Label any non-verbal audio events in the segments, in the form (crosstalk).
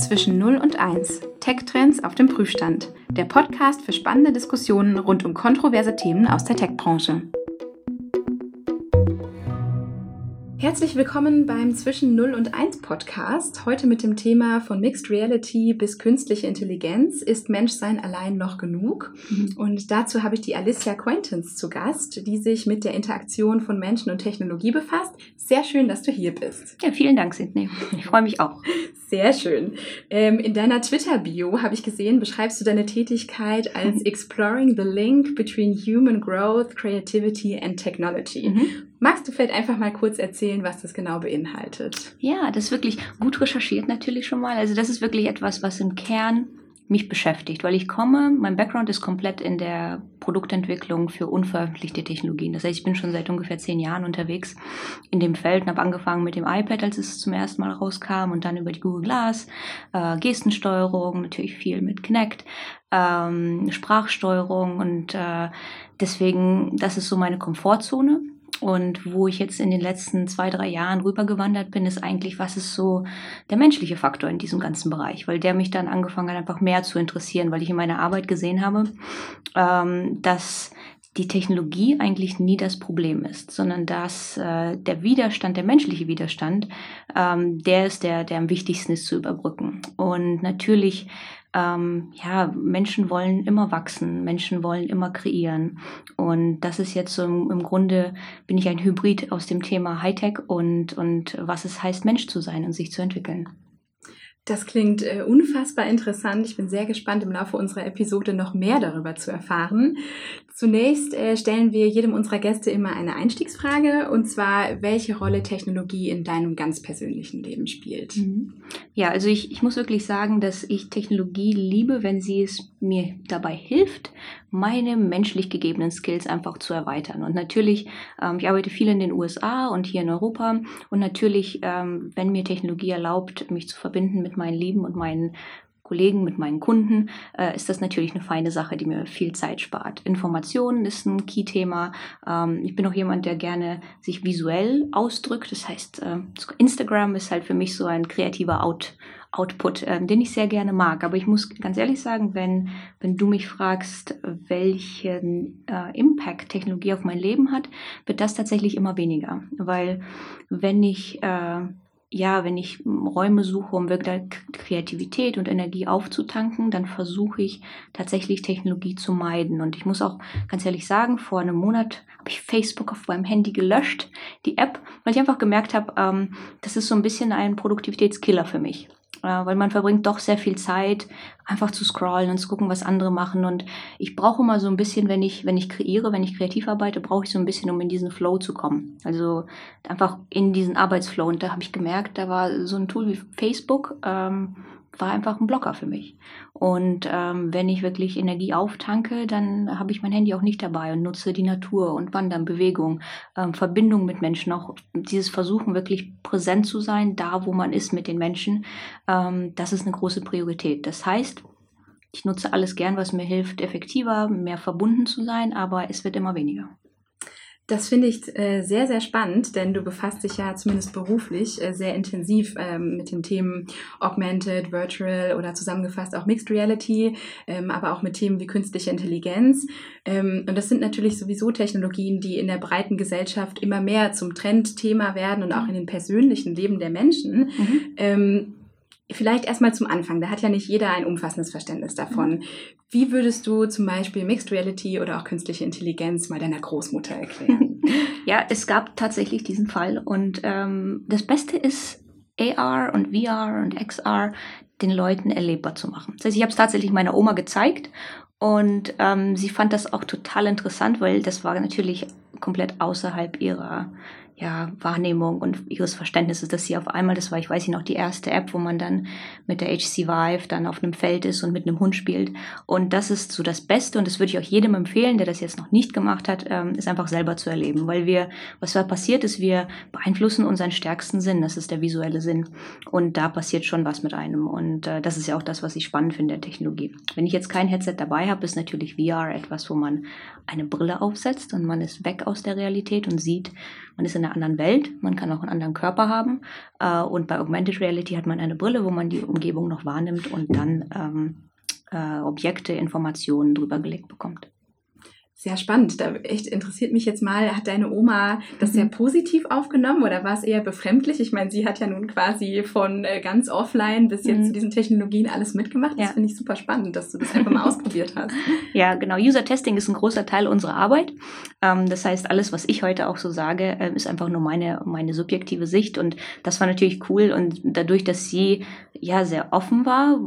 Zwischen 0 und 1. Tech-Trends auf dem Prüfstand. Der Podcast für spannende Diskussionen rund um kontroverse Themen aus der Tech-Branche. Herzlich willkommen beim Zwischen 0 und 1 Podcast. Heute mit dem Thema von Mixed Reality bis künstliche Intelligenz. Ist Menschsein allein noch genug? Mhm. Und dazu habe ich die Alicia Quaintance zu Gast, die sich mit der Interaktion von Menschen und Technologie befasst. Sehr schön, dass du hier bist. Ja, vielen Dank, Sidney. Ich freue mich auch. Sehr schön. Ähm, in deiner Twitter-Bio habe ich gesehen, beschreibst du deine Tätigkeit als Exploring the Link between Human Growth, Creativity and Technology. Mhm. Magst du vielleicht einfach mal kurz erzählen, was das genau beinhaltet? Ja, das ist wirklich gut recherchiert natürlich schon mal. Also das ist wirklich etwas, was im Kern mich beschäftigt, weil ich komme, mein Background ist komplett in der Produktentwicklung für unveröffentlichte Technologien. Das heißt, ich bin schon seit ungefähr zehn Jahren unterwegs in dem Feld und habe angefangen mit dem iPad, als es zum ersten Mal rauskam und dann über die Google Glass, äh, Gestensteuerung, natürlich viel mit Kinect, ähm, Sprachsteuerung und äh, deswegen, das ist so meine Komfortzone. Und wo ich jetzt in den letzten zwei, drei Jahren rübergewandert bin, ist eigentlich, was ist so der menschliche Faktor in diesem ganzen Bereich, weil der mich dann angefangen hat, einfach mehr zu interessieren, weil ich in meiner Arbeit gesehen habe, ähm, dass die Technologie eigentlich nie das Problem ist, sondern dass äh, der Widerstand, der menschliche Widerstand, ähm, der ist der, der am wichtigsten ist zu überbrücken. Und natürlich ähm, ja, Menschen wollen immer wachsen, Menschen wollen immer kreieren. Und das ist jetzt so im, Grunde, bin ich ein Hybrid aus dem Thema Hightech und, und was es heißt, Mensch zu sein und sich zu entwickeln. Das klingt äh, unfassbar interessant. Ich bin sehr gespannt, im Laufe unserer Episode noch mehr darüber zu erfahren. Zunächst äh, stellen wir jedem unserer Gäste immer eine Einstiegsfrage, und zwar, welche Rolle Technologie in deinem ganz persönlichen Leben spielt. Mhm. Ja, also ich, ich muss wirklich sagen, dass ich Technologie liebe, wenn sie es mir dabei hilft, meine menschlich gegebenen Skills einfach zu erweitern. Und natürlich, ähm, ich arbeite viel in den USA und hier in Europa. Und natürlich, ähm, wenn mir Technologie erlaubt, mich zu verbinden mit meinen Lieben und meinen Kollegen, mit meinen Kunden, äh, ist das natürlich eine feine Sache, die mir viel Zeit spart. Informationen ist ein Key-Thema. Ähm, ich bin auch jemand, der gerne sich visuell ausdrückt. Das heißt, äh, Instagram ist halt für mich so ein kreativer Out Output, äh, den ich sehr gerne mag. Aber ich muss ganz ehrlich sagen, wenn, wenn du mich fragst, welchen äh, Impact Technologie auf mein Leben hat, wird das tatsächlich immer weniger. Weil wenn ich äh, ja, wenn ich Räume suche, um wirklich Kreativität und Energie aufzutanken, dann versuche ich tatsächlich Technologie zu meiden. Und ich muss auch ganz ehrlich sagen, vor einem Monat habe ich Facebook auf meinem Handy gelöscht, die App, weil ich einfach gemerkt habe, ähm, das ist so ein bisschen ein Produktivitätskiller für mich weil man verbringt doch sehr viel Zeit, einfach zu scrollen und zu gucken, was andere machen. Und ich brauche immer so ein bisschen, wenn ich, wenn ich kreiere, wenn ich kreativ arbeite, brauche ich so ein bisschen, um in diesen Flow zu kommen. Also einfach in diesen Arbeitsflow. Und da habe ich gemerkt, da war so ein Tool wie Facebook, ähm, war einfach ein Blocker für mich. Und ähm, wenn ich wirklich Energie auftanke, dann habe ich mein Handy auch nicht dabei und nutze die Natur und Wandern, Bewegung, ähm, Verbindung mit Menschen, auch dieses Versuchen, wirklich präsent zu sein, da wo man ist mit den Menschen, ähm, das ist eine große Priorität. Das heißt, ich nutze alles gern, was mir hilft, effektiver, mehr verbunden zu sein, aber es wird immer weniger. Das finde ich äh, sehr, sehr spannend, denn du befasst dich ja zumindest beruflich äh, sehr intensiv ähm, mit den Themen Augmented, Virtual oder zusammengefasst auch Mixed Reality, ähm, aber auch mit Themen wie künstliche Intelligenz. Ähm, und das sind natürlich sowieso Technologien, die in der breiten Gesellschaft immer mehr zum Trendthema werden und auch in den persönlichen Leben der Menschen. Mhm. Vielleicht erstmal zum Anfang. Da hat ja nicht jeder ein umfassendes Verständnis davon. Mhm. Wie würdest du zum Beispiel Mixed Reality oder auch künstliche Intelligenz mal deiner Großmutter erklären? (laughs) ja, es gab tatsächlich diesen Fall. Und ähm, das Beste ist, AR und VR und XR den Leuten erlebbar zu machen. Das heißt, ich habe es tatsächlich meiner Oma gezeigt und ähm, sie fand das auch total interessant, weil das war natürlich komplett außerhalb ihrer ja, Wahrnehmung und ihres Verständnisses, dass sie auf einmal, das war, ich weiß nicht noch, die erste App, wo man dann mit der HC Vive dann auf einem Feld ist und mit einem Hund spielt. Und das ist so das Beste und das würde ich auch jedem empfehlen, der das jetzt noch nicht gemacht hat, ähm, ist einfach selber zu erleben. Weil wir, was da passiert ist, wir beeinflussen unseren stärksten Sinn, das ist der visuelle Sinn. Und da passiert schon was mit einem. Und äh, das ist ja auch das, was ich spannend finde der Technologie. Wenn ich jetzt kein Headset dabei habe, ist natürlich VR etwas, wo man eine Brille aufsetzt und man ist weg aus der Realität und sieht, man ist in einer anderen Welt, man kann auch einen anderen Körper haben. Äh, und bei Augmented Reality hat man eine Brille, wo man die Umgebung noch wahrnimmt und dann ähm, äh, Objekte, Informationen drüber gelegt bekommt. Sehr spannend. Da echt interessiert mich jetzt mal, hat deine Oma das sehr mhm. positiv aufgenommen oder war es eher befremdlich? Ich meine, sie hat ja nun quasi von äh, ganz offline bis jetzt mhm. zu diesen Technologien alles mitgemacht. Das ja. finde ich super spannend, dass du das einfach mal (laughs) ausprobiert hast. Ja, genau. User Testing ist ein großer Teil unserer Arbeit. Ähm, das heißt, alles, was ich heute auch so sage, äh, ist einfach nur meine, meine subjektive Sicht und das war natürlich cool und dadurch, dass sie ja sehr offen war,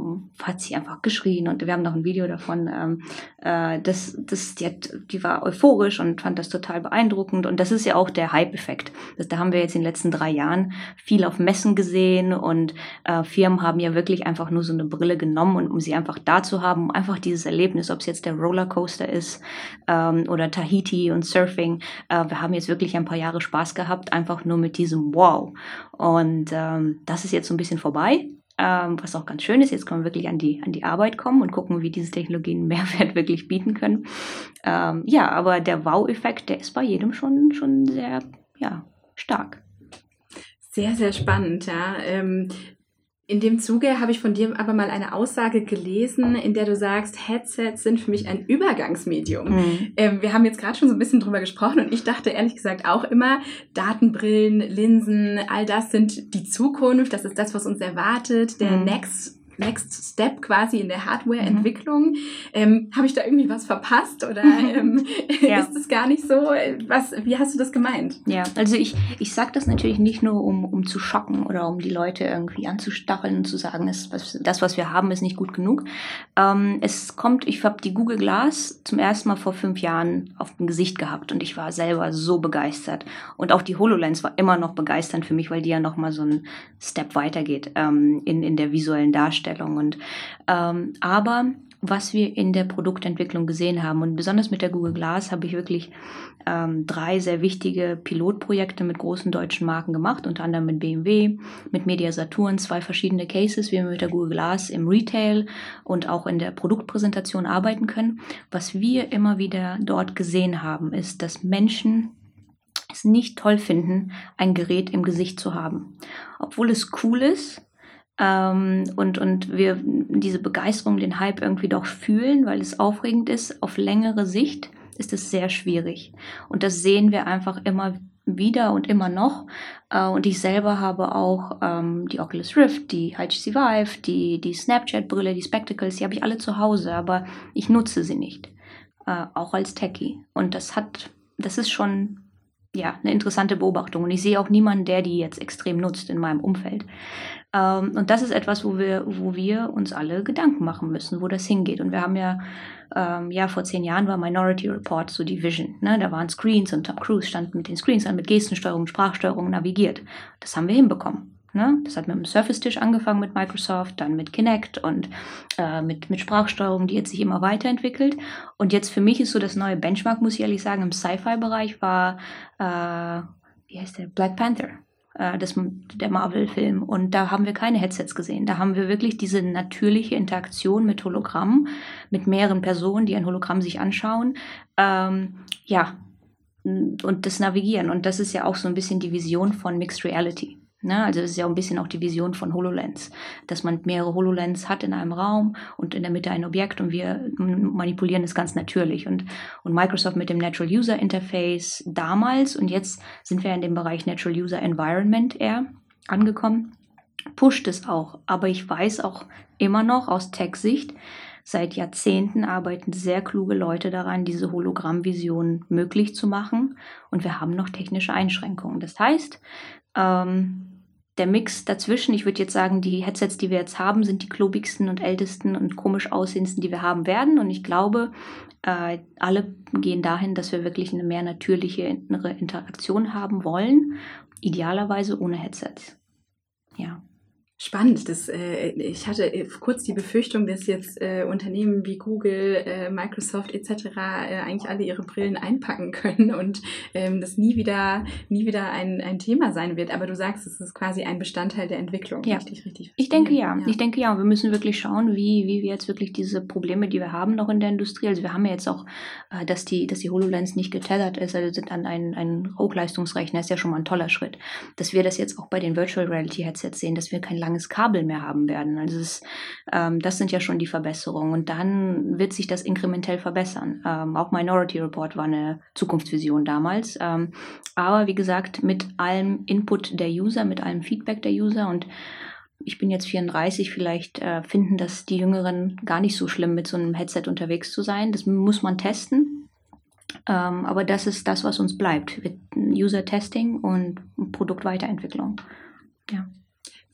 hat sie einfach geschrien und wir haben noch ein Video davon, ähm, äh, das, das, die hat die war euphorisch und fand das total beeindruckend. Und das ist ja auch der Hype-Effekt. Da haben wir jetzt in den letzten drei Jahren viel auf Messen gesehen und äh, Firmen haben ja wirklich einfach nur so eine Brille genommen und um sie einfach da zu haben, einfach dieses Erlebnis, ob es jetzt der Rollercoaster ist ähm, oder Tahiti und Surfing. Äh, wir haben jetzt wirklich ein paar Jahre Spaß gehabt, einfach nur mit diesem Wow. Und ähm, das ist jetzt so ein bisschen vorbei ähm, was auch ganz schön ist. Jetzt können wir wirklich an die, an die Arbeit kommen und gucken, wie diese Technologien (laughs) Mehrwert wirklich bieten können. Ähm, ja, aber der Wow-Effekt, der ist bei jedem schon, schon sehr ja, stark. Sehr, sehr spannend, ja. Ähm, in dem Zuge habe ich von dir aber mal eine Aussage gelesen, in der du sagst, Headsets sind für mich ein Übergangsmedium. Mhm. Ähm, wir haben jetzt gerade schon so ein bisschen drüber gesprochen und ich dachte ehrlich gesagt auch immer, Datenbrillen, Linsen, all das sind die Zukunft, das ist das, was uns erwartet, der mhm. Next Next Step quasi in der Hardware-Entwicklung. Mhm. Ähm, Habe ich da irgendwie was verpasst oder ähm, (laughs) (laughs) ja. ist es gar nicht so? Was, wie hast du das gemeint? Ja, also ich, ich sage das natürlich nicht nur, um, um zu schocken oder um die Leute irgendwie anzustacheln und zu sagen, das, was, das, was wir haben, ist nicht gut genug. Ähm, es kommt, ich habe die Google Glass zum ersten Mal vor fünf Jahren auf dem Gesicht gehabt und ich war selber so begeistert. Und auch die HoloLens war immer noch begeisternd für mich, weil die ja nochmal so einen Step weitergeht ähm, in, in der visuellen Darstellung. Darstellung. Und, ähm, aber was wir in der Produktentwicklung gesehen haben. Und besonders mit der Google Glass habe ich wirklich ähm, drei sehr wichtige Pilotprojekte mit großen deutschen Marken gemacht, unter anderem mit BMW, mit Media Saturn, zwei verschiedene Cases, wie wir mit der Google Glass im Retail und auch in der Produktpräsentation arbeiten können. Was wir immer wieder dort gesehen haben, ist, dass Menschen es nicht toll finden, ein Gerät im Gesicht zu haben. Obwohl es cool ist, ähm, und, und wir diese Begeisterung, den Hype irgendwie doch fühlen, weil es aufregend ist, auf längere Sicht ist es sehr schwierig. Und das sehen wir einfach immer wieder und immer noch. Äh, und ich selber habe auch ähm, die Oculus Rift, die HTC Vive, die, die Snapchat-Brille, die Spectacles, die habe ich alle zu Hause, aber ich nutze sie nicht. Äh, auch als Techie. Und das hat, das ist schon ja, eine interessante Beobachtung. Und ich sehe auch niemanden, der die jetzt extrem nutzt in meinem Umfeld. Ähm, und das ist etwas, wo wir, wo wir uns alle Gedanken machen müssen, wo das hingeht. Und wir haben ja, ähm, ja, vor zehn Jahren war Minority Report so die Vision. Ne? Da waren Screens und Tom Cruise stand mit den Screens an, mit Gestensteuerung, Sprachsteuerung navigiert. Das haben wir hinbekommen. Ne? Das hat mit dem Surface-Tisch angefangen mit Microsoft, dann mit Kinect und äh, mit, mit Sprachsteuerung, die jetzt sich immer weiterentwickelt. Und jetzt für mich ist so das neue Benchmark, muss ich ehrlich sagen, im Sci-Fi-Bereich war, äh, wie heißt der, Black Panther äh, das, der Marvel-Film. Und da haben wir keine Headsets gesehen. Da haben wir wirklich diese natürliche Interaktion mit Hologramm, mit mehreren Personen, die ein Hologramm sich anschauen. Ähm, ja, und das Navigieren. Und das ist ja auch so ein bisschen die Vision von Mixed Reality. Ne? Also das ist ja auch ein bisschen auch die Vision von HoloLens, dass man mehrere HoloLens hat in einem Raum und in der Mitte ein Objekt und wir manipulieren es ganz natürlich. Und, und Microsoft mit dem Natural User Interface damals und jetzt sind wir in dem Bereich Natural User Environment eher angekommen, pusht es auch. Aber ich weiß auch immer noch aus Tech-Sicht, Seit Jahrzehnten arbeiten sehr kluge Leute daran, diese Hologrammvision möglich zu machen. Und wir haben noch technische Einschränkungen. Das heißt, ähm, der Mix dazwischen, ich würde jetzt sagen, die Headsets, die wir jetzt haben, sind die klobigsten und ältesten und komisch aussehendsten, die wir haben werden. Und ich glaube, äh, alle gehen dahin, dass wir wirklich eine mehr natürliche innere Interaktion haben wollen, idealerweise ohne Headsets. Ja. Spannend. Das, äh, ich hatte äh, kurz die Befürchtung, dass jetzt äh, Unternehmen wie Google, äh, Microsoft etc. Äh, eigentlich alle ihre Brillen einpacken können und ähm, das nie wieder, nie wieder ein, ein Thema sein wird. Aber du sagst, es ist quasi ein Bestandteil der Entwicklung. Ja. Richtig, richtig. Ich denke ja. ja. Ich denke ja. Wir müssen wirklich schauen, wie, wie wir jetzt wirklich diese Probleme, die wir haben noch in der Industrie, also wir haben ja jetzt auch, äh, dass die, dass die HoloLens nicht getethert ist, also sind an ein, ein Hochleistungsrechner, ist ja schon mal ein toller Schritt. Dass wir das jetzt auch bei den Virtual Reality Headsets sehen, dass wir kein langes langes Kabel mehr haben werden. Also es, ähm, das sind ja schon die Verbesserungen. Und dann wird sich das inkrementell verbessern. Ähm, auch Minority Report war eine Zukunftsvision damals. Ähm, aber wie gesagt, mit allem Input der User, mit allem Feedback der User und ich bin jetzt 34, vielleicht äh, finden das die Jüngeren gar nicht so schlimm, mit so einem Headset unterwegs zu sein. Das muss man testen. Ähm, aber das ist das, was uns bleibt. User-Testing und Produktweiterentwicklung. Ja.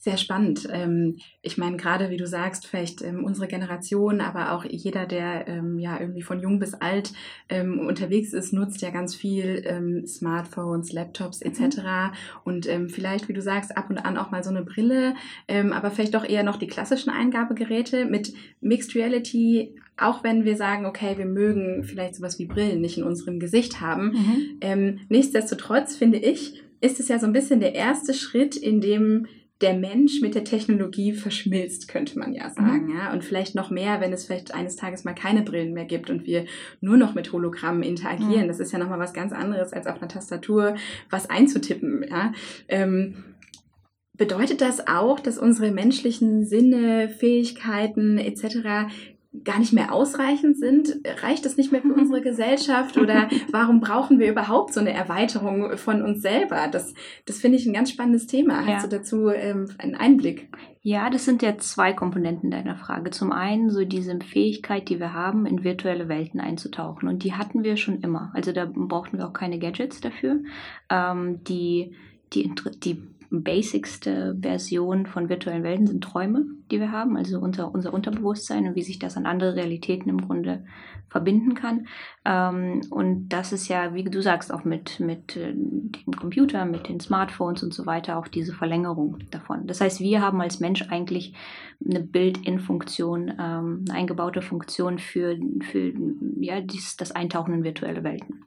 Sehr spannend. Ähm, ich meine, gerade wie du sagst, vielleicht ähm, unsere Generation, aber auch jeder, der ähm, ja irgendwie von jung bis alt unterwegs ist, nutzt ja ganz viel Smartphones, Laptops etc. Mhm. Und vielleicht, wie du sagst, ab und an auch mal so eine Brille, aber vielleicht doch eher noch die klassischen Eingabegeräte mit Mixed Reality. Auch wenn wir sagen, okay, wir mögen vielleicht sowas wie Brillen nicht in unserem Gesicht haben. Mhm. nichtsdestotrotz finde ich, ist es ja so ein bisschen der erste Schritt, in dem der Mensch mit der Technologie verschmilzt, könnte man ja sagen. Mhm. Ja? Und vielleicht noch mehr, wenn es vielleicht eines Tages mal keine Brillen mehr gibt und wir nur noch mit Hologrammen interagieren. Mhm. Das ist ja nochmal was ganz anderes, als auf einer Tastatur was einzutippen. Ja? Ähm, bedeutet das auch, dass unsere menschlichen Sinne, Fähigkeiten etc gar nicht mehr ausreichend sind? Reicht das nicht mehr für unsere (laughs) Gesellschaft? Oder warum brauchen wir überhaupt so eine Erweiterung von uns selber? Das, das finde ich ein ganz spannendes Thema. Hast du dazu ähm, einen Einblick? Ja, das sind ja zwei Komponenten deiner Frage. Zum einen so diese Fähigkeit, die wir haben, in virtuelle Welten einzutauchen. Und die hatten wir schon immer. Also da brauchten wir auch keine Gadgets dafür. Ähm, die, die, die basicste Version von virtuellen Welten sind Träume, die wir haben, also unser, unser Unterbewusstsein und wie sich das an andere Realitäten im Grunde verbinden kann. Ähm, und das ist ja, wie du sagst, auch mit, mit äh, dem Computer, mit den Smartphones und so weiter auch diese Verlängerung davon. Das heißt, wir haben als Mensch eigentlich eine Build-in-Funktion, ähm, eine eingebaute Funktion für, für ja, dies, das Eintauchen in virtuelle Welten.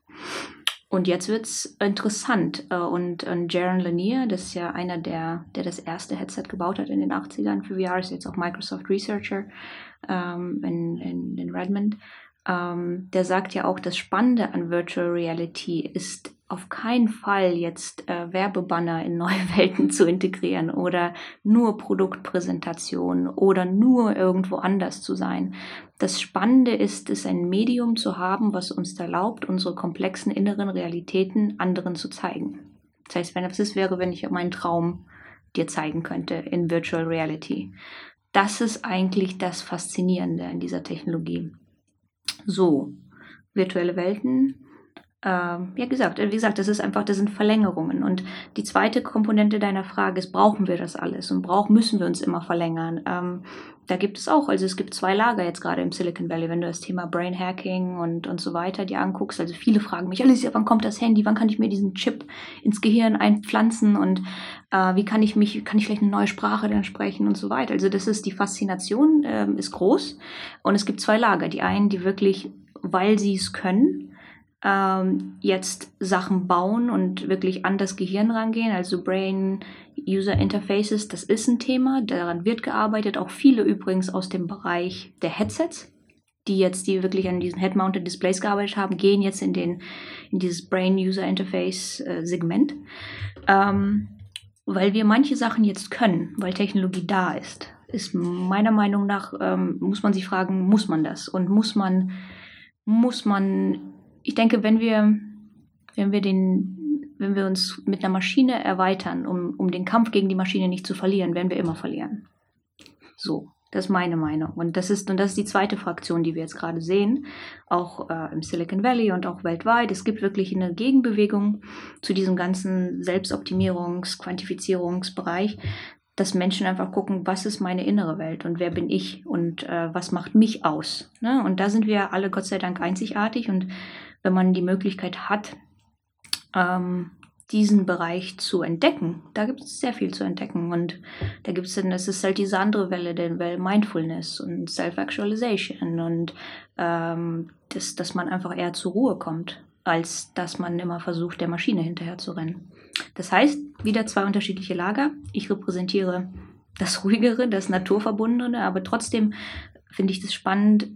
Und jetzt wird's interessant. Äh, und, und Jaron Lanier, das ist ja einer, der, der das erste Headset gebaut hat in den 80ern für VR, ist jetzt auch Microsoft Researcher ähm, in, in, in Redmond. Ähm, der sagt ja auch, das Spannende an Virtual Reality ist auf keinen Fall jetzt äh, Werbebanner in neue (laughs) Welten zu integrieren oder nur Produktpräsentation oder nur irgendwo anders zu sein. Das Spannende ist es, ein Medium zu haben, was uns erlaubt, unsere komplexen inneren Realitäten anderen zu zeigen. Das heißt, wenn das wäre, wenn ich meinen Traum dir zeigen könnte in Virtual Reality. Das ist eigentlich das Faszinierende an dieser Technologie. So, virtuelle Welten, ähm, ja gesagt, wie gesagt, das ist einfach, das sind Verlängerungen. Und die zweite Komponente deiner Frage ist, brauchen wir das alles und brauchen, müssen wir uns immer verlängern? Ähm, da gibt es auch, also es gibt zwei Lager jetzt gerade im Silicon Valley, wenn du das Thema Brain Hacking und, und so weiter dir anguckst. Also viele fragen mich, Alicia, wann kommt das Handy? Wann kann ich mir diesen Chip ins Gehirn einpflanzen? Und äh, wie kann ich mich, kann ich vielleicht eine neue Sprache dann sprechen und so weiter? Also das ist die Faszination, äh, ist groß. Und es gibt zwei Lager. Die einen, die wirklich, weil sie es können, ähm, jetzt Sachen bauen und wirklich an das Gehirn rangehen, also Brain User Interfaces, das ist ein Thema, daran wird gearbeitet, auch viele übrigens aus dem Bereich der Headsets, die jetzt, die wirklich an diesen Head-Mounted Displays gearbeitet haben, gehen jetzt in, den, in dieses Brain User Interface äh, Segment, ähm, weil wir manche Sachen jetzt können, weil Technologie da ist, ist meiner Meinung nach, ähm, muss man sich fragen, muss man das? Und muss man, muss man ich denke, wenn wir, wenn wir den, wenn wir uns mit einer Maschine erweitern, um, um den Kampf gegen die Maschine nicht zu verlieren, werden wir immer verlieren. So. Das ist meine Meinung. Und das ist, und das ist die zweite Fraktion, die wir jetzt gerade sehen, auch äh, im Silicon Valley und auch weltweit. Es gibt wirklich eine Gegenbewegung zu diesem ganzen Selbstoptimierungs-, Quantifizierungsbereich, dass Menschen einfach gucken, was ist meine innere Welt und wer bin ich und äh, was macht mich aus. Ne? Und da sind wir alle Gott sei Dank einzigartig und wenn man die Möglichkeit hat, ähm, diesen Bereich zu entdecken. Da gibt es sehr viel zu entdecken. Und da gibt es dann, das ist halt diese andere Welle, der Welle Mindfulness und Self-Actualization und ähm, das, dass man einfach eher zur Ruhe kommt, als dass man immer versucht, der Maschine hinterher zu rennen. Das heißt, wieder zwei unterschiedliche Lager. Ich repräsentiere das Ruhigere, das Naturverbundene, aber trotzdem finde ich das spannend,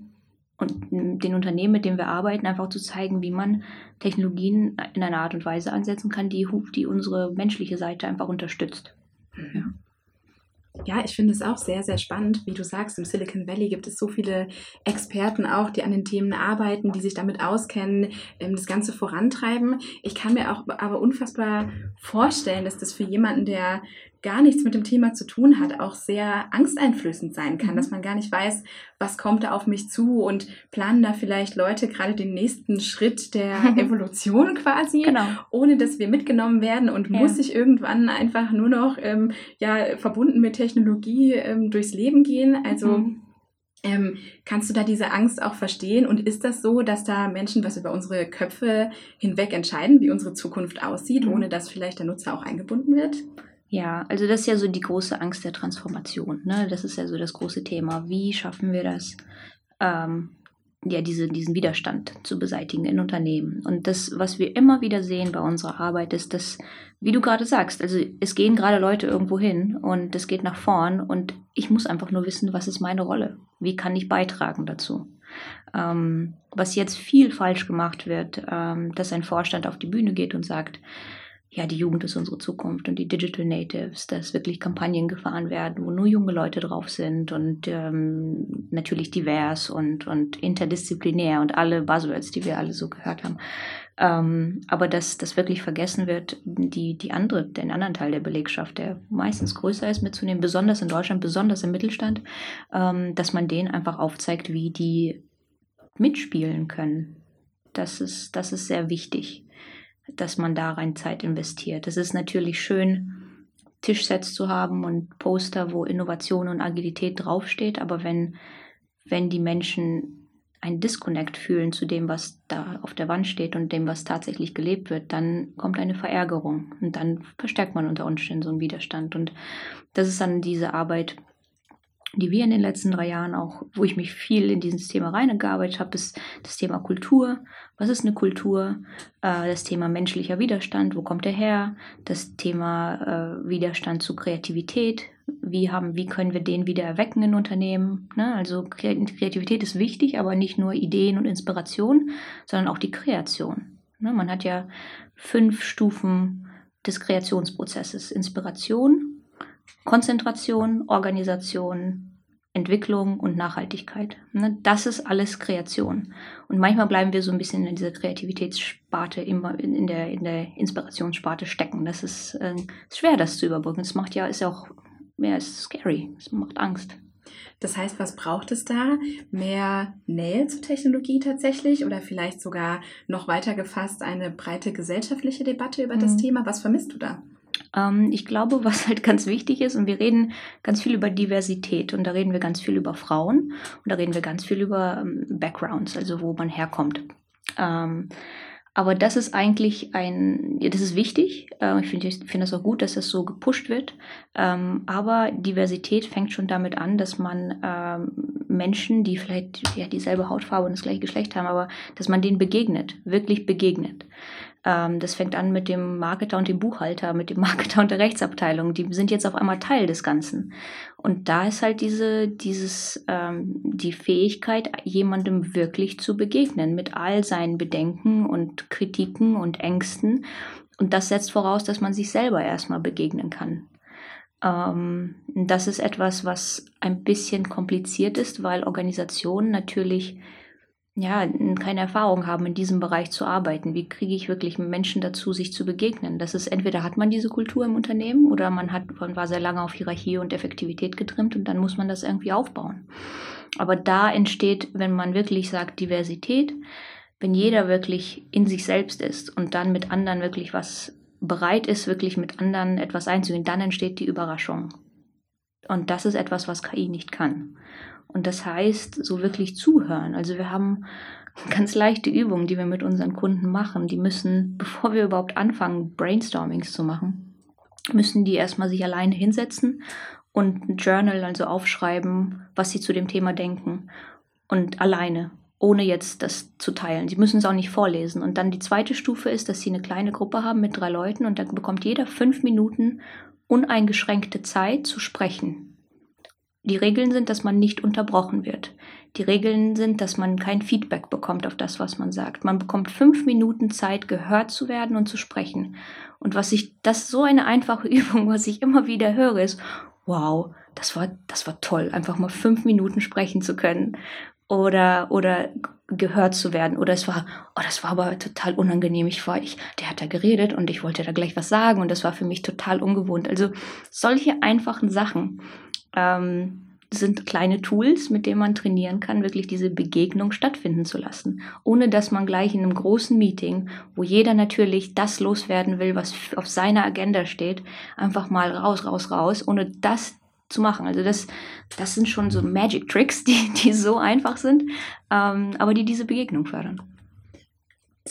und den Unternehmen, mit denen wir arbeiten, einfach zu zeigen, wie man Technologien in einer Art und Weise ansetzen kann, die, die unsere menschliche Seite einfach unterstützt. Ja. Ja, ich finde es auch sehr, sehr spannend. Wie du sagst, im Silicon Valley gibt es so viele Experten auch, die an den Themen arbeiten, die sich damit auskennen, ähm, das Ganze vorantreiben. Ich kann mir auch aber unfassbar vorstellen, dass das für jemanden, der gar nichts mit dem Thema zu tun hat, auch sehr angsteinflößend sein kann, mhm. dass man gar nicht weiß, was kommt da auf mich zu und planen da vielleicht Leute gerade den nächsten Schritt der (laughs) Evolution quasi, genau. ohne dass wir mitgenommen werden und ja. muss ich irgendwann einfach nur noch ähm, ja, verbunden mit Technologie ähm, durchs Leben gehen. Also mhm. Ähm, kannst du da diese Angst auch verstehen? Und ist das so, dass da Menschen was über unsere Köpfe hinweg entscheiden, wie unsere Zukunft aussieht, mhm. ohne dass vielleicht der Nutzer auch eingebunden wird? Ja, also das ist ja so die große Angst der Transformation. Ne? Das ist ja so das große Thema. Wie schaffen wir das, ähm, ja, diese, diesen Widerstand zu beseitigen in Unternehmen? Und das, was wir immer wieder sehen bei unserer Arbeit, ist, dass, wie du gerade sagst, also es gehen gerade Leute irgendwo hin und es geht nach vorn und ich muss einfach nur wissen, was ist meine Rolle? Wie kann ich beitragen dazu? Ähm, was jetzt viel falsch gemacht wird, ähm, dass ein Vorstand auf die Bühne geht und sagt, ja, die Jugend ist unsere Zukunft und die Digital Natives, dass wirklich Kampagnen gefahren werden, wo nur junge Leute drauf sind und ähm, natürlich divers und, und interdisziplinär und alle Buzzwords, die wir alle so gehört haben. Ähm, aber dass das wirklich vergessen wird, die, die andere, den anderen Teil der Belegschaft, der meistens größer ist, mitzunehmen, besonders in Deutschland, besonders im Mittelstand, ähm, dass man denen einfach aufzeigt, wie die mitspielen können. Das ist, das ist sehr wichtig dass man da rein Zeit investiert. Es ist natürlich schön, Tischsets zu haben und Poster, wo Innovation und Agilität draufsteht, aber wenn, wenn die Menschen ein Disconnect fühlen zu dem, was da auf der Wand steht und dem, was tatsächlich gelebt wird, dann kommt eine Verärgerung und dann verstärkt man unter Umständen so einen Widerstand. Und das ist dann diese Arbeit, die wir in den letzten drei Jahren auch, wo ich mich viel in dieses Thema reingearbeitet habe, ist das Thema Kultur. Was ist eine Kultur? Äh, das Thema menschlicher Widerstand, wo kommt er her? Das Thema äh, Widerstand zu Kreativität. Wie, haben, wie können wir den wieder erwecken in Unternehmen? Ne? Also Kreativität ist wichtig, aber nicht nur Ideen und Inspiration, sondern auch die Kreation. Ne? Man hat ja fünf Stufen des Kreationsprozesses. Inspiration, Konzentration, Organisation, Entwicklung und Nachhaltigkeit. Ne? Das ist alles Kreation. Und manchmal bleiben wir so ein bisschen in dieser Kreativitätssparte, immer in der, in der Inspirationssparte stecken. Das ist, äh, ist schwer, das zu überbrücken. Es macht ja, ist ja auch mehr ist scary. Es macht Angst. Das heißt, was braucht es da? Mehr Nähe zur Technologie tatsächlich oder vielleicht sogar noch weiter gefasst eine breite gesellschaftliche Debatte über mhm. das Thema? Was vermisst du da? Ähm, ich glaube, (laughs) was halt ganz wichtig ist, und wir reden ganz viel über Diversität und da reden wir ganz viel über Frauen und da reden wir ganz viel über ähm, Backgrounds, also wo man herkommt. Ähm, aber das ist eigentlich ein, ja, das ist wichtig. Äh, ich finde find das auch gut, dass das so gepusht wird. Ähm, aber Diversität fängt schon damit an, dass man ähm, Menschen, die vielleicht ja, dieselbe Hautfarbe und das gleiche Geschlecht haben, aber dass man denen begegnet, wirklich begegnet. Ähm, das fängt an mit dem Marketer und dem Buchhalter, mit dem (laughs) Marketer und der Rechtsabteilung. Die sind jetzt auf einmal Teil des Ganzen. Und da ist halt diese, dieses, ähm, die Fähigkeit, jemandem wirklich zu begegnen, mit all seinen Bedenken und Kritiken und Ängsten. Und das setzt voraus, dass man sich selber erstmal begegnen kann. Ähm, das ist etwas, was ein bisschen kompliziert ist, weil Organisationen natürlich ja, keine Erfahrung haben, in diesem Bereich zu arbeiten. Wie kriege ich wirklich Menschen dazu, sich zu begegnen? Das ist entweder hat man diese Kultur im Unternehmen oder man hat, man war sehr lange auf Hierarchie und Effektivität getrimmt und dann muss man das irgendwie aufbauen. Aber da entsteht, wenn man wirklich sagt Diversität, wenn jeder wirklich in sich selbst ist und dann mit anderen wirklich was bereit ist, wirklich mit anderen etwas einzugehen, dann entsteht die Überraschung. Und das ist etwas, was KI nicht kann. Und das heißt, so wirklich zuhören. Also wir haben ganz leichte Übungen, die wir mit unseren Kunden machen. Die müssen, bevor wir überhaupt anfangen, Brainstormings zu machen, müssen die erstmal sich alleine hinsetzen und ein Journal, also aufschreiben, was sie zu dem Thema denken. Und alleine, ohne jetzt das zu teilen. Sie müssen es auch nicht vorlesen. Und dann die zweite Stufe ist, dass sie eine kleine Gruppe haben mit drei Leuten und dann bekommt jeder fünf Minuten uneingeschränkte Zeit zu sprechen. Die Regeln sind, dass man nicht unterbrochen wird. Die Regeln sind, dass man kein Feedback bekommt auf das, was man sagt. Man bekommt fünf Minuten Zeit, gehört zu werden und zu sprechen. Und was ich, das ist so eine einfache (laughs) Übung, was ich immer wieder höre, ist, wow, das war, das war toll, einfach mal fünf Minuten sprechen zu können oder, oder gehört zu werden. Oder es war, oh, das war aber total unangenehm. Ich war, ich, der hat da geredet und ich wollte da gleich was sagen und das war für mich total ungewohnt. Also solche einfachen Sachen ähm, sind kleine Tools, mit denen man trainieren kann, wirklich diese Begegnung stattfinden zu lassen. Ohne dass man gleich in einem großen Meeting, wo jeder natürlich das loswerden will, was auf seiner Agenda steht, einfach mal raus, raus, raus, ohne das zu machen. Also das, das sind schon so Magic Tricks, (laughs) die, die so einfach sind, ähm, aber die diese Begegnung fördern.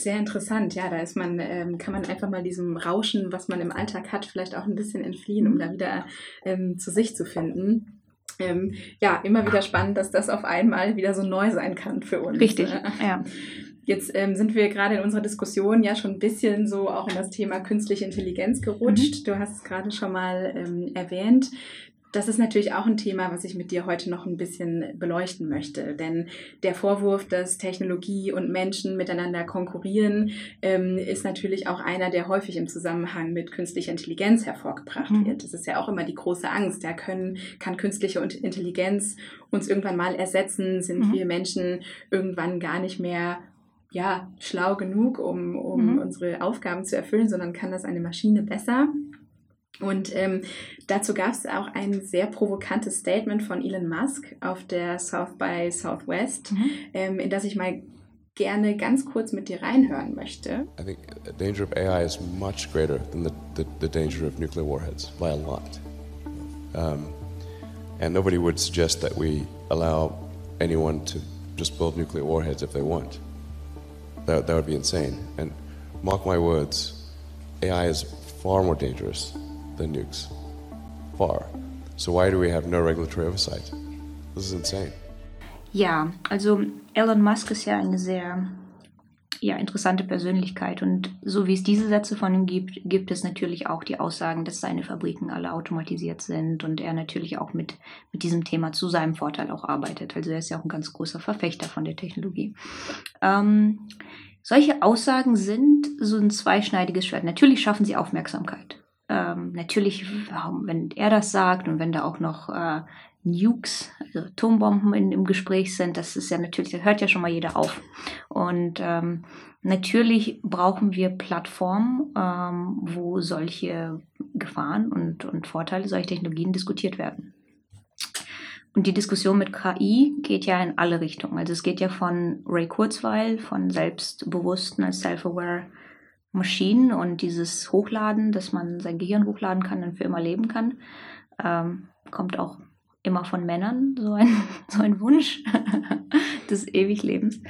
Sehr interessant, ja, da ist man, ähm, kann man einfach mal diesem Rauschen, was man im Alltag hat, vielleicht auch ein bisschen entfliehen, um da wieder ähm, zu sich zu finden. Ähm, ja, immer wieder spannend, dass das auf einmal wieder so neu sein kann für uns. Richtig, ja. Jetzt ähm, sind wir gerade in unserer Diskussion ja schon ein bisschen so auch in das Thema künstliche Intelligenz gerutscht. Mhm. Du hast es gerade schon mal ähm, erwähnt das ist natürlich auch ein Thema, was ich mit dir heute noch ein bisschen beleuchten möchte. Denn der Vorwurf, dass Technologie und Menschen miteinander konkurrieren, ähm, ist natürlich auch einer, der häufig im Zusammenhang mit künstlicher Intelligenz hervorgebracht mhm. wird. Das ist ja auch immer die große Angst. Ja, können, kann künstliche Intelligenz uns irgendwann mal ersetzen? Sind mhm. wir Menschen irgendwann gar nicht mehr ja, schlau genug, um, um mhm. unsere Aufgaben zu erfüllen, sondern kann das eine Maschine besser? Und ähm, dazu gab es auch ein sehr provokantes Statement von Elon Musk auf der South by Southwest, mhm. ähm, in das ich mal gerne ganz kurz mit dir reinhören möchte. I think the danger of AI is much greater than the, the, the danger of nuclear warheads by a lot. Um, and nobody would suggest that we allow anyone to just build nuclear warheads if they want. That, that would be insane. And mark my words, AI is far more dangerous than nukes. Far. So why do we have no regulatory oversight? This is insane. Ja, also Elon Musk ist ja eine sehr ja, interessante Persönlichkeit und so wie es diese Sätze von ihm gibt, gibt es natürlich auch die Aussagen, dass seine Fabriken alle automatisiert sind und er natürlich auch mit, mit diesem Thema zu seinem Vorteil auch arbeitet. Also er ist ja auch ein ganz großer Verfechter von der Technologie. Ähm, solche Aussagen sind so ein zweischneidiges Schwert. Natürlich schaffen sie Aufmerksamkeit ähm, natürlich, wenn er das sagt und wenn da auch noch äh, Nukes, also Atombomben in, im Gespräch sind, das ist ja natürlich, da hört ja schon mal jeder auf. Und ähm, natürlich brauchen wir Plattformen, ähm, wo solche Gefahren und, und Vorteile solcher Technologien diskutiert werden. Und die Diskussion mit KI geht ja in alle Richtungen. Also es geht ja von Ray Kurzweil, von selbstbewussten als self-aware Maschinen und dieses Hochladen, dass man sein Gehirn hochladen kann und für immer leben kann, ähm, kommt auch immer von Männern, so ein, (laughs) so ein Wunsch (laughs) des Ewiglebens.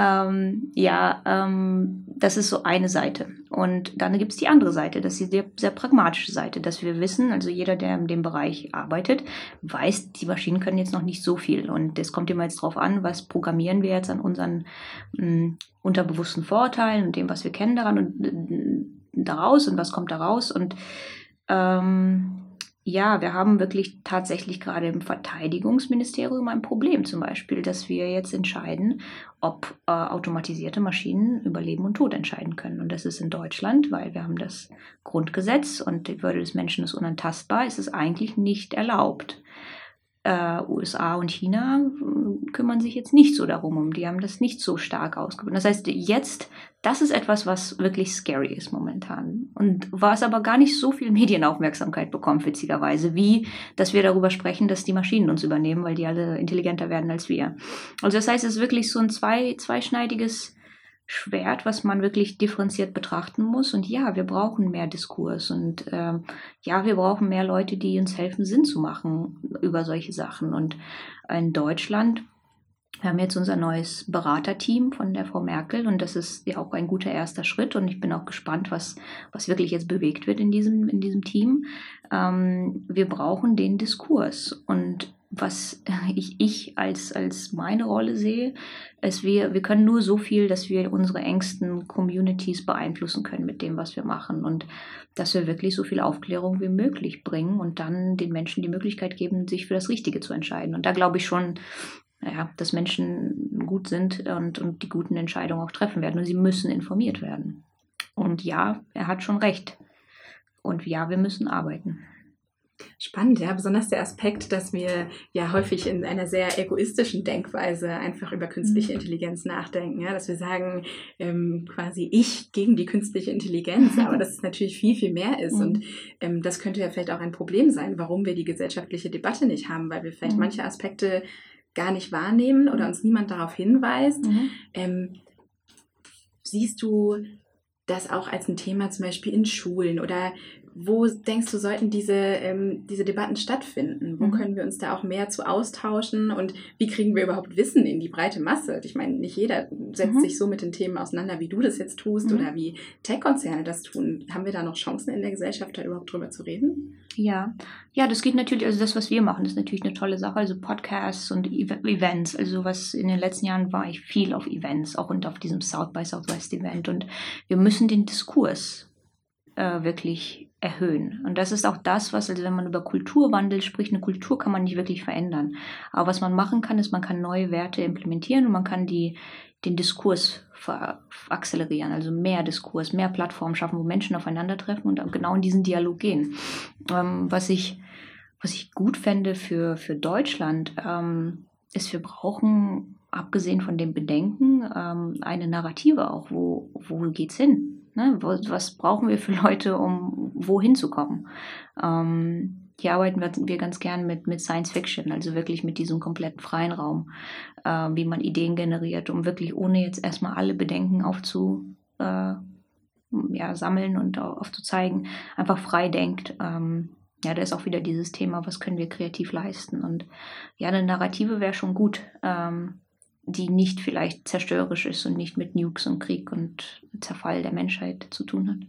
Ähm, ja, ähm, das ist so eine Seite. Und dann gibt es die andere Seite, das ist die sehr, pragmatische Seite, dass wir wissen, also jeder, der in dem Bereich arbeitet, weiß, die Maschinen können jetzt noch nicht so viel. Und es kommt immer jetzt darauf an, was programmieren wir jetzt an unseren mh, hm, unterbewussten Vorteilen und dem, was wir kennen daran und äh, daraus und was kommt daraus. Und ähm, ja, wir haben wirklich tatsächlich gerade im Verteidigungsministerium ein Problem zum Beispiel, dass wir jetzt entscheiden, ob äh, automatisierte Maschinen über Leben und Tod entscheiden können. Und das ist in Deutschland, weil wir haben das Grundgesetz und die Würde des Menschen ist unantastbar, ist es eigentlich nicht erlaubt äh, USA und China äh, kümmern sich jetzt nicht so darum um. Die haben das nicht so stark ausgebildet. Das heißt, jetzt, das ist etwas, was wirklich scary ist momentan. Und was aber gar nicht so viel Medienaufmerksamkeit bekommt, witzigerweise, wie, dass wir darüber sprechen, dass die Maschinen uns übernehmen, weil die alle intelligenter werden als wir. Also das heißt, es ist wirklich so ein zwei, zweischneidiges Schwert, was man wirklich differenziert betrachten muss. Und ja, wir brauchen mehr Diskurs und ähm, ja, wir brauchen mehr Leute, die uns helfen, Sinn zu machen über solche Sachen. Und in Deutschland Wir haben jetzt unser neues Beraterteam von der Frau Merkel und das ist ja auch ein guter erster Schritt und ich bin auch gespannt, was, was wirklich jetzt bewegt wird in diesem, in diesem Team. Ähm, wir brauchen den Diskurs und was ich, ich als, als meine Rolle sehe, ist, wir, wir können nur so viel, dass wir unsere engsten Communities beeinflussen können mit dem, was wir machen und dass wir wirklich so viel Aufklärung wie möglich bringen und dann den Menschen die Möglichkeit geben, sich für das Richtige zu entscheiden. Und da glaube ich schon, ja, dass Menschen gut sind und, und die guten Entscheidungen auch treffen werden. Und sie müssen informiert werden. Und ja, er hat schon recht. Und ja, wir müssen arbeiten. Spannend, ja, besonders der Aspekt, dass wir ja häufig in einer sehr egoistischen Denkweise einfach über künstliche mhm. Intelligenz nachdenken, ja, dass wir sagen, ähm, quasi ich gegen die künstliche Intelligenz, aber (laughs) dass es natürlich viel, viel mehr ist. Mhm. Und ähm, das könnte ja vielleicht auch ein Problem sein, warum wir die gesellschaftliche Debatte nicht haben, weil wir vielleicht mhm. manche Aspekte gar nicht wahrnehmen oder uns niemand darauf hinweist. Mhm. Ähm, siehst du das auch als ein Thema zum Beispiel in Schulen oder wo denkst du, sollten diese, ähm, diese Debatten stattfinden? Wo mhm. können wir uns da auch mehr zu austauschen und wie kriegen wir überhaupt Wissen in die breite Masse? Ich meine, nicht jeder setzt mhm. sich so mit den Themen auseinander, wie du das jetzt tust mhm. oder wie Tech-Konzerne das tun. Haben wir da noch Chancen in der Gesellschaft, da überhaupt drüber zu reden? Ja, ja, das geht natürlich, also das, was wir machen, ist natürlich eine tolle Sache, also Podcasts und Events. Also was in den letzten Jahren war ich viel auf Events, auch und auf diesem South by Southwest Event. Und wir müssen den Diskurs äh, wirklich erhöhen. Und das ist auch das, was, also wenn man über Kulturwandel spricht, eine Kultur kann man nicht wirklich verändern. Aber was man machen kann, ist, man kann neue Werte implementieren und man kann die, den Diskurs akzelerieren, also mehr Diskurs, mehr Plattformen schaffen, wo Menschen aufeinandertreffen und genau in diesen Dialog gehen. Ähm, was ich, was ich gut fände für, für Deutschland, ähm, ist, wir brauchen, abgesehen von dem Bedenken, ähm, eine Narrative auch. Wo, wo geht's hin? Ne? Was brauchen wir für Leute, um wohin zu kommen? Ähm, hier arbeiten wir, ganz gern mit, mit Science Fiction, also wirklich mit diesem kompletten freien Raum, äh, wie man Ideen generiert, um wirklich ohne jetzt erstmal alle Bedenken aufzu, äh, ja, sammeln und aufzuzeigen, einfach frei denkt. Ähm, ja, da ist auch wieder dieses Thema, was können wir kreativ leisten? Und ja, eine Narrative wäre schon gut. Ähm, die nicht vielleicht zerstörerisch ist und nicht mit Nukes und Krieg und Zerfall der Menschheit zu tun hat.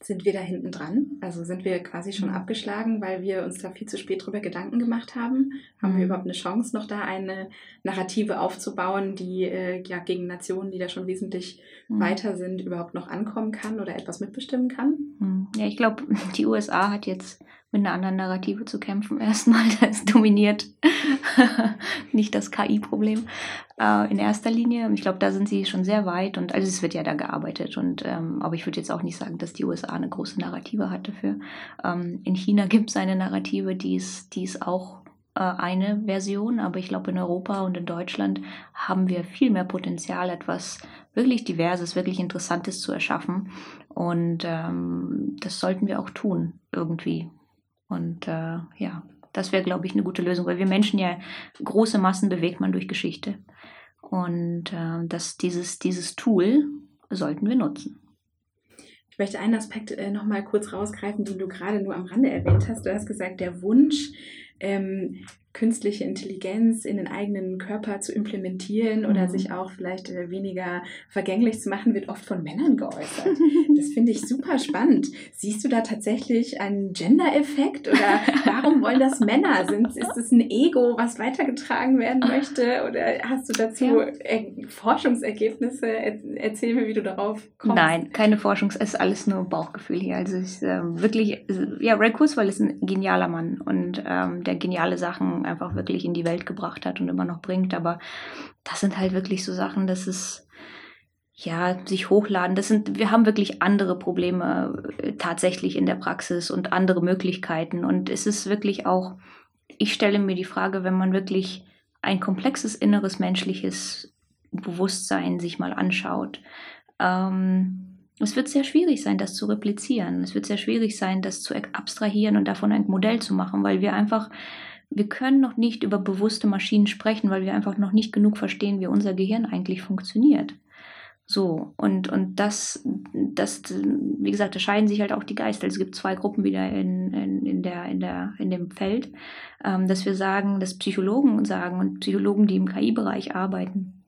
Sind wir da hinten dran? Also sind wir quasi schon mhm. abgeschlagen, weil wir uns da viel zu spät drüber Gedanken gemacht haben? Haben mhm. wir überhaupt eine Chance, noch da eine Narrative aufzubauen, die äh, ja gegen Nationen, die da schon wesentlich mhm. weiter sind, überhaupt noch ankommen kann oder etwas mitbestimmen kann? Mhm. Ja, ich glaube, (laughs) die USA hat jetzt mit einer anderen Narrative zu kämpfen. (laughs) Erstmal, das dominiert (laughs) nicht das KI-Problem äh, in erster Linie. Ich glaube, da sind sie schon sehr weit und also es wird ja da gearbeitet. Und ähm, aber ich würde jetzt auch nicht sagen, dass die USA eine große Narrative hat dafür. Ähm, in China gibt es eine Narrative, die ist, die ist auch äh, eine Version, aber ich glaube, in Europa und in Deutschland haben wir viel mehr Potenzial, etwas wirklich Diverses, wirklich Interessantes zu erschaffen. Und ähm, das sollten wir auch tun, irgendwie. Und äh, ja, das wäre, glaube ich, eine gute Lösung, weil wir Menschen ja große Massen bewegt man durch Geschichte. Und äh, das, dieses, dieses Tool sollten wir nutzen. Ich möchte einen Aspekt äh, nochmal kurz rausgreifen, den du gerade nur am Rande erwähnt hast. Du hast gesagt, der Wunsch, ähm, künstliche Intelligenz in den eigenen Körper zu implementieren oder mhm. sich auch vielleicht äh, weniger vergänglich zu machen, wird oft von Männern geäußert. (laughs) Das finde ich super spannend. Siehst du da tatsächlich einen Gender-Effekt oder warum wollen das Männer? Sind, ist es ein Ego, was weitergetragen werden möchte oder hast du dazu ja. Forschungsergebnisse? Erzähl mir, wie du darauf kommst. Nein, keine Forschung, es ist alles nur Bauchgefühl hier. Also ich, äh, wirklich, ja, Ray Kurzweil ist ein genialer Mann und ähm, der geniale Sachen einfach wirklich in die Welt gebracht hat und immer noch bringt. Aber das sind halt wirklich so Sachen, das ist ja, sich hochladen. Das sind, wir haben wirklich andere Probleme äh, tatsächlich in der Praxis und andere Möglichkeiten. Und es ist wirklich auch, ich stelle mir die Frage, wenn man wirklich ein komplexes inneres menschliches Bewusstsein sich mal anschaut, ähm, es wird sehr schwierig sein, das zu replizieren. Es wird sehr schwierig sein, das zu abstrahieren und davon ein Modell zu machen, weil wir einfach wir können noch nicht über bewusste Maschinen sprechen, weil wir einfach noch nicht genug verstehen, wie unser Gehirn eigentlich funktioniert. So, und, und das, das, wie gesagt, da scheiden sich halt auch die Geister. Es gibt zwei Gruppen wieder in, in, in, der, in, der, in dem Feld, ähm, dass wir sagen, dass Psychologen sagen und Psychologen, die im KI-Bereich arbeiten,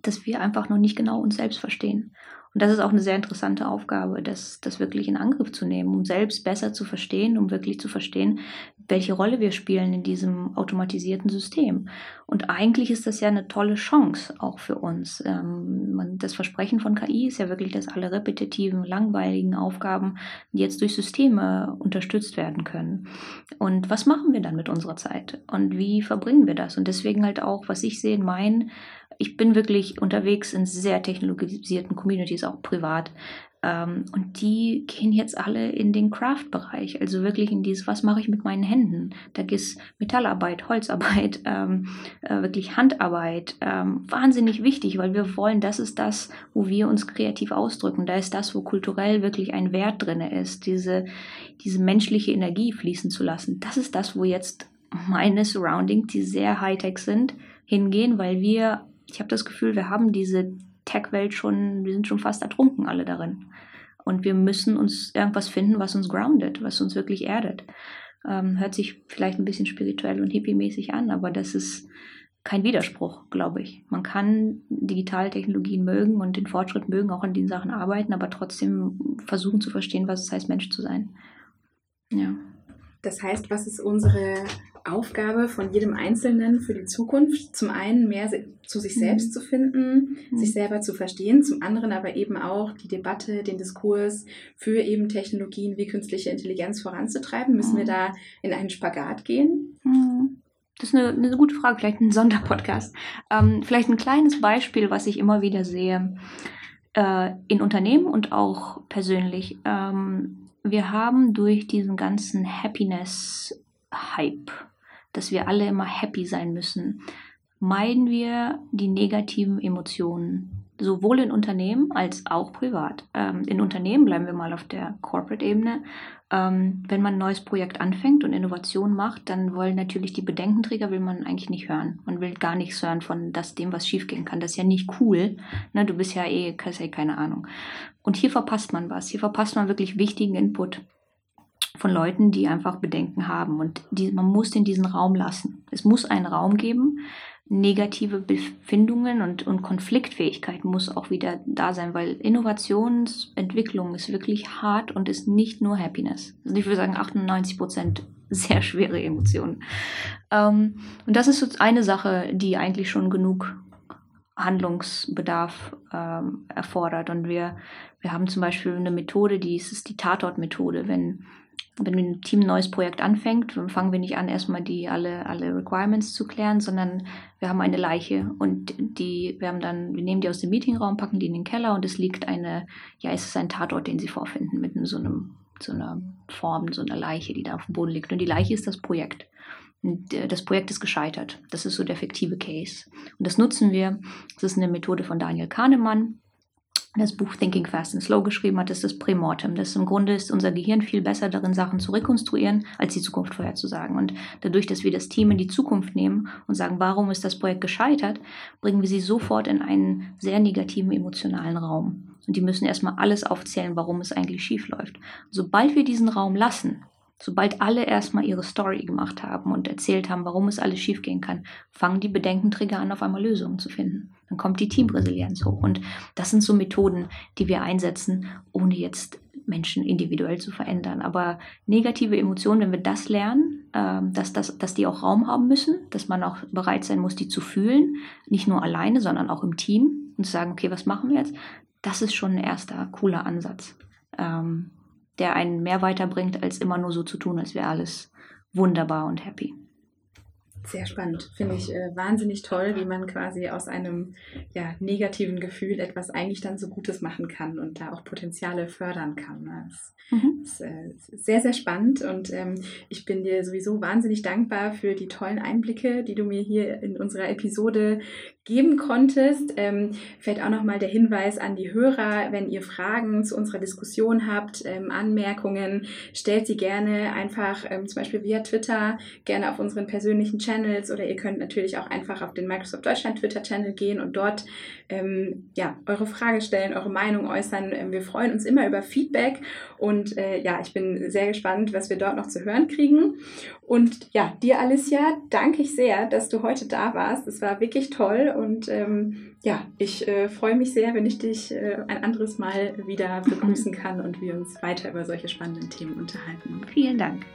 dass wir einfach noch nicht genau uns selbst verstehen. Und das ist auch eine sehr interessante Aufgabe, das, das wirklich in Angriff zu nehmen, um selbst besser zu verstehen, um wirklich zu verstehen, welche Rolle wir spielen in diesem automatisierten System. Und eigentlich ist das ja eine tolle Chance auch für uns. Ähm, das Versprechen von KI ist ja wirklich, dass alle repetitiven, langweiligen Aufgaben jetzt durch Systeme unterstützt werden können. Und was machen wir dann mit unserer Zeit? Und wie verbringen wir das? Und deswegen halt auch, was ich sehe in meinen ich bin wirklich unterwegs in sehr technologisierten Communities, auch privat. Ähm, und die gehen jetzt alle in den Craft-Bereich, also wirklich in dieses, was mache ich mit meinen Händen? Da ist Metallarbeit, Holzarbeit, (laughs) ähm, äh, wirklich Handarbeit, ähm, wahnsinnig wichtig, weil wir wollen, das ist das, wo wir uns kreativ ausdrücken. Da ist das, wo kulturell wirklich ein Wert drin ist, diese, diese menschliche Energie fließen zu lassen. Das ist das, wo jetzt meine Surroundings, die sehr Hightech sind, hingehen, weil wir ich habe das Gefühl, wir haben diese Tech-Welt schon, wir sind schon fast ertrunken alle darin. Und wir müssen uns irgendwas finden, was uns groundet, was uns wirklich erdet. Ähm, hört sich vielleicht ein bisschen spirituell und hippie-mäßig an, aber das ist kein Widerspruch, glaube ich. Man kann digitale Technologien mögen und den Fortschritt mögen, auch an den Sachen arbeiten, aber trotzdem versuchen zu verstehen, was es heißt, Mensch zu sein. Ja. Das heißt, was ist unsere Aufgabe von jedem Einzelnen für die Zukunft. Zum einen mehr zu sich selbst mhm. zu finden, mhm. sich selber zu verstehen, zum anderen aber eben auch die Debatte, den Diskurs für eben Technologien wie künstliche Intelligenz voranzutreiben. Müssen mhm. wir da in einen Spagat gehen? Mhm. Das ist eine, eine, gute Frage, vielleicht ein Sonderpodcast. Ähm, vielleicht ein kleines Beispiel, was ich immer wieder sehe äh, in Unternehmen und auch persönlich. Ähm, wir haben durch diesen ganzen Happiness-Hype, dass wir alle immer happy sein müssen, meiden wir die negativen Emotionen, sowohl in Unternehmen als auch privat. Ähm, in Unternehmen bleiben wir mal auf der Corporate-Ebene. Ähm, wenn man ein neues Projekt anfängt und Innovation macht, dann wollen natürlich die Bedenkenträger will man eigentlich nicht hören. Man will gar nichts hören von das, dem, was schiefgehen kann. Das ist ja nicht cool. Ne, du bist ja eh, ja eh keine Ahnung. Und hier verpasst man was. Hier verpasst man wirklich wichtigen Input von Leuten, die einfach Bedenken haben. Und die, man muss in diesen Raum lassen. Es muss einen Raum geben. Negative Befindungen und, und Konfliktfähigkeit muss auch wieder da sein, weil Innovationsentwicklung ist wirklich hart und ist nicht nur Happiness. Also ich würde sagen 98 Prozent sehr schwere Emotionen. Ähm, und das ist eine Sache, die eigentlich schon genug Handlungsbedarf ähm, erfordert. Und wir, wir haben zum Beispiel eine Methode, die ist, ist die Tatort-Methode. Wenn wenn ein Team ein neues Projekt anfängt, fangen wir nicht an, erstmal die alle, alle Requirements zu klären, sondern wir haben eine Leiche und die, wir haben dann, wir nehmen die aus dem Meetingraum, packen die in den Keller und es liegt eine, ja, es ist ein Tatort, den sie vorfinden, mit so einem, so einer Form, so einer Leiche, die da auf dem Boden liegt. Und die Leiche ist das Projekt. Und äh, das Projekt ist gescheitert. Das ist so der fiktive Case. Und das nutzen wir. Das ist eine Methode von Daniel Kahnemann das Buch Thinking Fast and Slow geschrieben hat, ist das Prämortem. Das im Grunde ist unser Gehirn viel besser darin, Sachen zu rekonstruieren, als die Zukunft vorherzusagen. Und dadurch, dass wir das Team in die Zukunft nehmen und sagen, warum ist das Projekt gescheitert, bringen wir sie sofort in einen sehr negativen emotionalen Raum. Und die müssen erstmal alles aufzählen, warum es eigentlich schief läuft. Sobald wir diesen Raum lassen, Sobald alle erstmal ihre Story gemacht haben und erzählt haben, warum es alles schiefgehen kann, fangen die Bedenkenträger an, auf einmal Lösungen zu finden. Dann kommt die Teamresilienz hoch. Und das sind so Methoden, die wir einsetzen, ohne jetzt Menschen individuell zu verändern. Aber negative Emotionen, wenn wir das lernen, ähm, dass, das, dass die auch Raum haben müssen, dass man auch bereit sein muss, die zu fühlen, nicht nur alleine, sondern auch im Team und zu sagen, okay, was machen wir jetzt? Das ist schon ein erster cooler Ansatz. Ähm, der einen mehr weiterbringt, als immer nur so zu tun, als wäre alles wunderbar und happy. Sehr spannend. Finde ich äh, wahnsinnig toll, wie man quasi aus einem ja, negativen Gefühl etwas eigentlich dann so Gutes machen kann und da auch Potenziale fördern kann. Das mhm. ist äh, sehr, sehr spannend und ähm, ich bin dir sowieso wahnsinnig dankbar für die tollen Einblicke, die du mir hier in unserer Episode geben konntest. Ähm, fällt auch nochmal der Hinweis an die Hörer, wenn ihr Fragen zu unserer Diskussion habt, ähm, Anmerkungen, stellt sie gerne einfach ähm, zum Beispiel via Twitter, gerne auf unseren persönlichen Channel Twitter-Channels oder ihr könnt natürlich auch einfach auf den Microsoft Deutschland Twitter-Channel gehen und dort ähm, ja, eure Frage stellen, eure Meinung äußern. Ähm, wir freuen uns immer über Feedback und äh, ja, ich bin sehr gespannt, was wir dort noch zu hören kriegen. Und ja, dir Alicia, danke ich sehr, dass du heute da warst. Es war wirklich toll und ähm, ja, ich äh, freue mich sehr, wenn ich dich äh, ein anderes Mal wieder begrüßen (laughs) kann und wir uns weiter über solche spannenden Themen unterhalten. Vielen Dank.